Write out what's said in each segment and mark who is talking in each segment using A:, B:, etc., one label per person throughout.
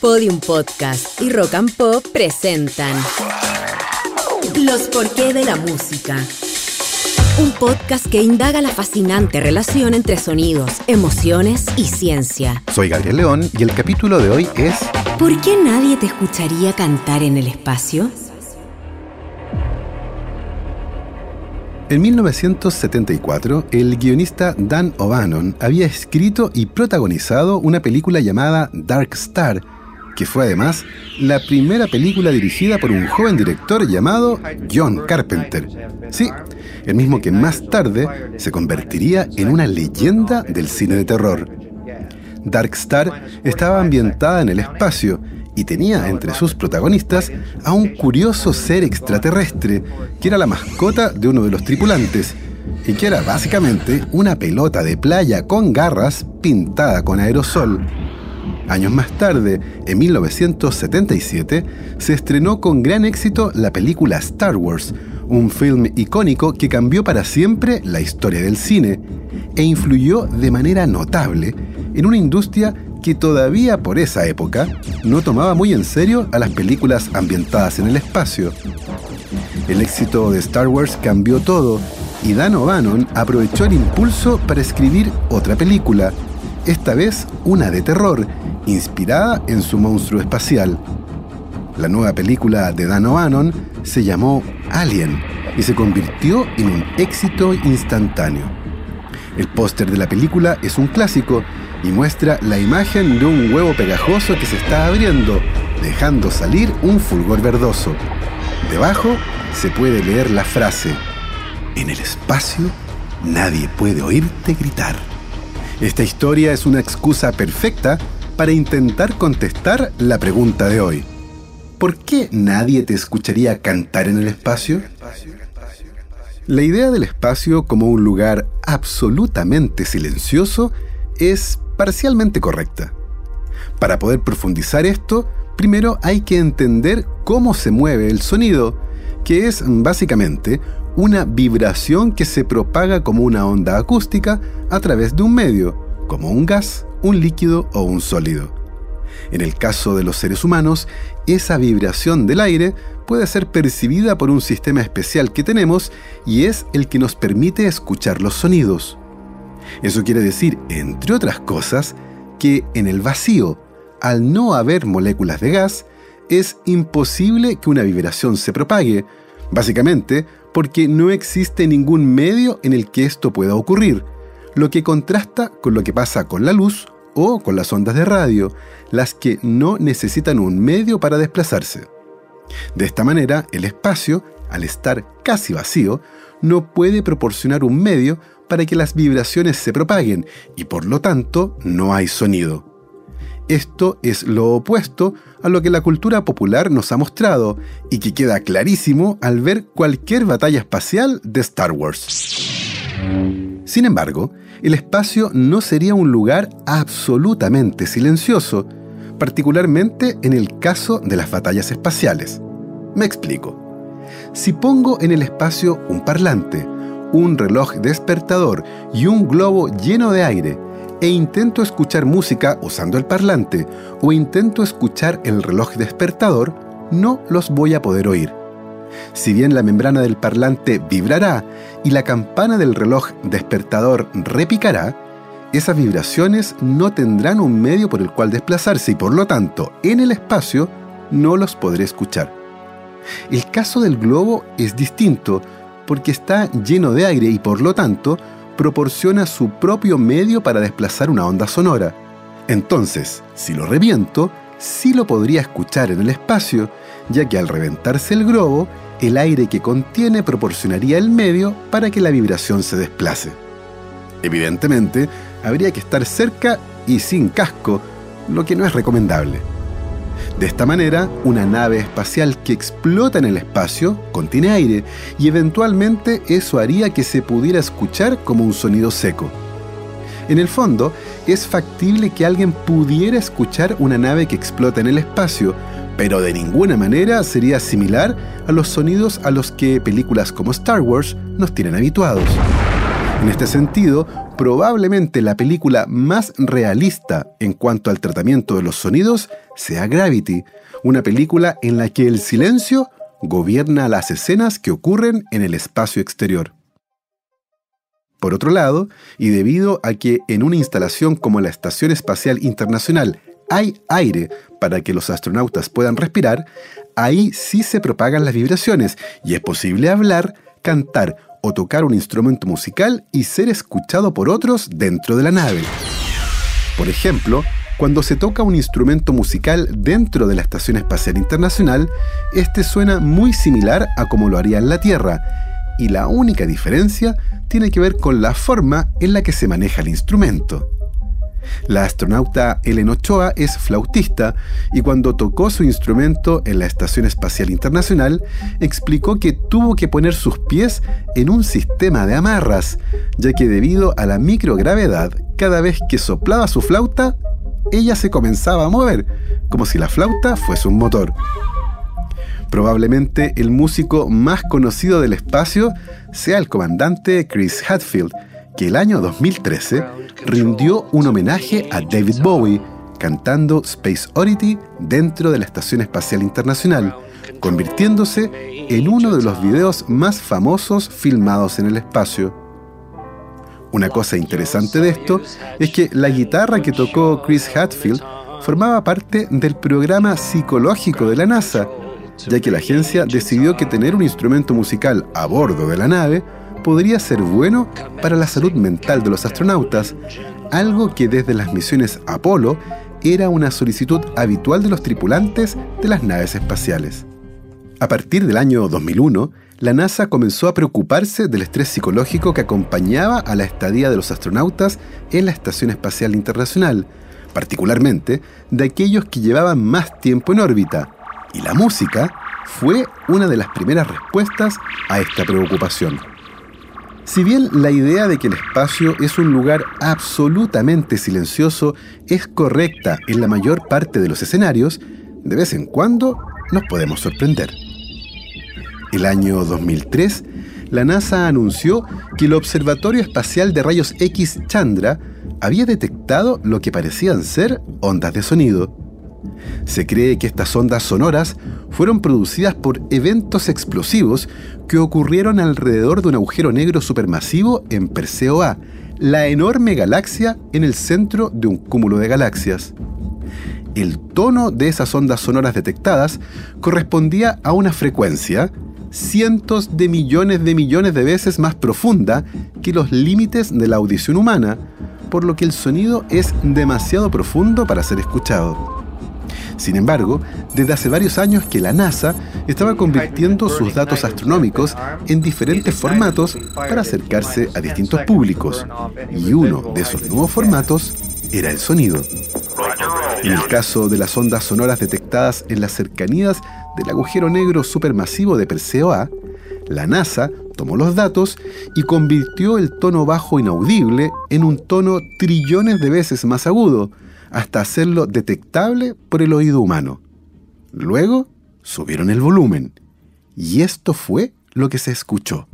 A: Podium Podcast y Rock and Pop presentan Los porqué de la música. Un podcast que indaga la fascinante relación entre sonidos, emociones y ciencia.
B: Soy Gabriel León y el capítulo de hoy es
A: ¿Por qué nadie te escucharía cantar en el espacio?
B: En 1974, el guionista Dan O'Bannon había escrito y protagonizado una película llamada Dark Star, que fue además la primera película dirigida por un joven director llamado John Carpenter. Sí, el mismo que más tarde se convertiría en una leyenda del cine de terror. Dark Star estaba ambientada en el espacio y tenía entre sus protagonistas a un curioso ser extraterrestre que era la mascota de uno de los tripulantes y que era básicamente una pelota de playa con garras pintada con aerosol. Años más tarde, en 1977, se estrenó con gran éxito la película Star Wars, un film icónico que cambió para siempre la historia del cine e influyó de manera notable en una industria que todavía por esa época no tomaba muy en serio a las películas ambientadas en el espacio. El éxito de Star Wars cambió todo y Dan O'Bannon aprovechó el impulso para escribir otra película, esta vez una de terror, inspirada en su monstruo espacial. La nueva película de Dan O'Bannon se llamó Alien y se convirtió en un éxito instantáneo. El póster de la película es un clásico y muestra la imagen de un huevo pegajoso que se está abriendo, dejando salir un fulgor verdoso. Debajo se puede leer la frase, en el espacio nadie puede oírte gritar. Esta historia es una excusa perfecta para intentar contestar la pregunta de hoy. ¿Por qué nadie te escucharía cantar en el espacio? La idea del espacio como un lugar absolutamente silencioso es parcialmente correcta. Para poder profundizar esto, primero hay que entender cómo se mueve el sonido, que es básicamente una vibración que se propaga como una onda acústica a través de un medio, como un gas, un líquido o un sólido. En el caso de los seres humanos, esa vibración del aire puede ser percibida por un sistema especial que tenemos y es el que nos permite escuchar los sonidos. Eso quiere decir, entre otras cosas, que en el vacío, al no haber moléculas de gas, es imposible que una vibración se propague, básicamente porque no existe ningún medio en el que esto pueda ocurrir, lo que contrasta con lo que pasa con la luz o con las ondas de radio, las que no necesitan un medio para desplazarse. De esta manera, el espacio, al estar casi vacío, no puede proporcionar un medio para que las vibraciones se propaguen y por lo tanto no hay sonido. Esto es lo opuesto a lo que la cultura popular nos ha mostrado y que queda clarísimo al ver cualquier batalla espacial de Star Wars. Sin embargo, el espacio no sería un lugar absolutamente silencioso, particularmente en el caso de las batallas espaciales. Me explico. Si pongo en el espacio un parlante, un reloj despertador y un globo lleno de aire e intento escuchar música usando el parlante o intento escuchar el reloj despertador, no los voy a poder oír. Si bien la membrana del parlante vibrará y la campana del reloj despertador repicará, esas vibraciones no tendrán un medio por el cual desplazarse y por lo tanto en el espacio no los podré escuchar. El caso del globo es distinto porque está lleno de aire y por lo tanto proporciona su propio medio para desplazar una onda sonora. Entonces, si lo reviento, sí lo podría escuchar en el espacio, ya que al reventarse el globo, el aire que contiene proporcionaría el medio para que la vibración se desplace. Evidentemente, habría que estar cerca y sin casco, lo que no es recomendable. De esta manera, una nave espacial que explota en el espacio contiene aire y eventualmente eso haría que se pudiera escuchar como un sonido seco. En el fondo, es factible que alguien pudiera escuchar una nave que explota en el espacio, pero de ninguna manera sería similar a los sonidos a los que películas como Star Wars nos tienen habituados. En este sentido, probablemente la película más realista en cuanto al tratamiento de los sonidos sea Gravity, una película en la que el silencio gobierna las escenas que ocurren en el espacio exterior. Por otro lado, y debido a que en una instalación como la Estación Espacial Internacional hay aire para que los astronautas puedan respirar, ahí sí se propagan las vibraciones y es posible hablar, cantar o tocar un instrumento musical y ser escuchado por otros dentro de la nave. Por ejemplo, cuando se toca un instrumento musical dentro de la Estación Espacial Internacional, este suena muy similar a como lo haría en la Tierra, y la única diferencia tiene que ver con la forma en la que se maneja el instrumento. La astronauta Ellen Ochoa es flautista y cuando tocó su instrumento en la Estación Espacial Internacional, explicó que tuvo que poner sus pies en un sistema de amarras, ya que debido a la microgravedad, cada vez que soplaba su flauta, ella se comenzaba a mover, como si la flauta fuese un motor. Probablemente el músico más conocido del espacio sea el comandante Chris Hadfield, que el año 2013 rindió un homenaje a David Bowie cantando Space Oddity dentro de la Estación Espacial Internacional, convirtiéndose en uno de los videos más famosos filmados en el espacio. Una cosa interesante de esto es que la guitarra que tocó Chris Hadfield formaba parte del programa psicológico de la NASA, ya que la agencia decidió que tener un instrumento musical a bordo de la nave podría ser bueno para la salud mental de los astronautas, algo que desde las misiones Apolo era una solicitud habitual de los tripulantes de las naves espaciales. A partir del año 2001, la NASA comenzó a preocuparse del estrés psicológico que acompañaba a la estadía de los astronautas en la Estación Espacial Internacional, particularmente de aquellos que llevaban más tiempo en órbita, y la música fue una de las primeras respuestas a esta preocupación. Si bien la idea de que el espacio es un lugar absolutamente silencioso es correcta en la mayor parte de los escenarios, de vez en cuando nos podemos sorprender. El año 2003, la NASA anunció que el Observatorio Espacial de Rayos X Chandra había detectado lo que parecían ser ondas de sonido. Se cree que estas ondas sonoras fueron producidas por eventos explosivos que ocurrieron alrededor de un agujero negro supermasivo en Perseo A, la enorme galaxia en el centro de un cúmulo de galaxias. El tono de esas ondas sonoras detectadas correspondía a una frecuencia cientos de millones de millones de veces más profunda que los límites de la audición humana, por lo que el sonido es demasiado profundo para ser escuchado. Sin embargo, desde hace varios años que la NASA estaba convirtiendo sus datos astronómicos en diferentes formatos para acercarse a distintos públicos, y uno de esos nuevos formatos era el sonido. En el caso de las ondas sonoras detectadas en las cercanías del agujero negro supermasivo de Perseo A, la NASA tomó los datos y convirtió el tono bajo inaudible en un tono trillones de veces más agudo, hasta hacerlo detectable por el oído humano. Luego subieron el volumen y esto fue lo que se escuchó.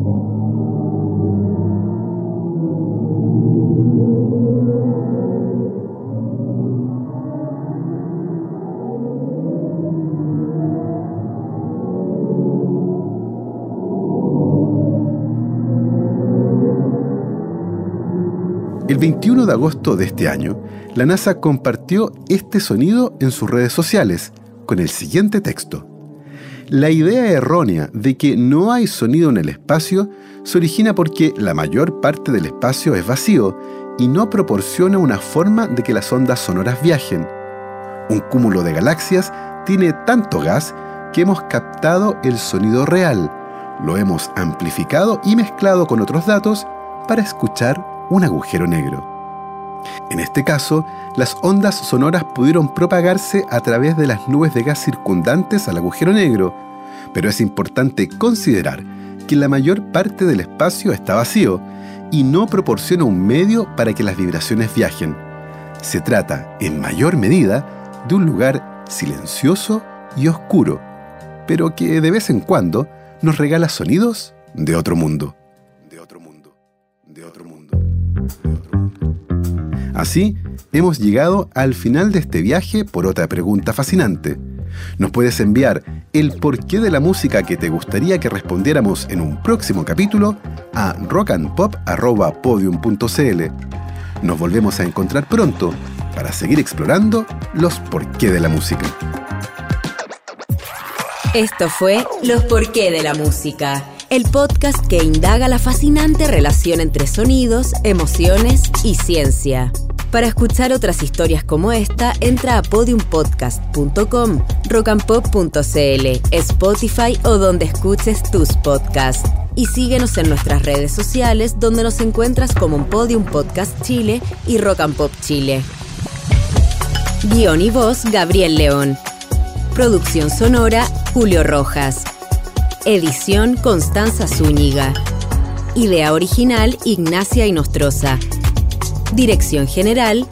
B: El 21 de agosto de este año, la NASA compartió este sonido en sus redes sociales con el siguiente texto. La idea errónea de que no hay sonido en el espacio se origina porque la mayor parte del espacio es vacío y no proporciona una forma de que las ondas sonoras viajen. Un cúmulo de galaxias tiene tanto gas que hemos captado el sonido real, lo hemos amplificado y mezclado con otros datos para escuchar un agujero negro. En este caso, las ondas sonoras pudieron propagarse a través de las nubes de gas circundantes al agujero negro, pero es importante considerar que la mayor parte del espacio está vacío y no proporciona un medio para que las vibraciones viajen. Se trata, en mayor medida, de un lugar silencioso y oscuro, pero que de vez en cuando nos regala sonidos de otro mundo. De otro mundo. De otro mundo. Así, hemos llegado al final de este viaje por otra pregunta fascinante. Nos puedes enviar el porqué de la música que te gustaría que respondiéramos en un próximo capítulo a rockandpop.podium.cl. Nos volvemos a encontrar pronto para seguir explorando los porqué de la música.
A: Esto fue Los porqué de la música, el podcast que indaga la fascinante relación entre sonidos, emociones y ciencia. Para escuchar otras historias como esta, entra a podiumpodcast.com, rockandpop.cl, Spotify o donde escuches tus podcasts. Y síguenos en nuestras redes sociales donde nos encuentras como un Podium Podcast Chile y Rock Chile. Guión y voz Gabriel León. Producción sonora Julio Rojas. Edición Constanza Zúñiga. Idea original Ignacia Inostroza. Dirección General,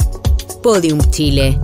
A: Podium Chile.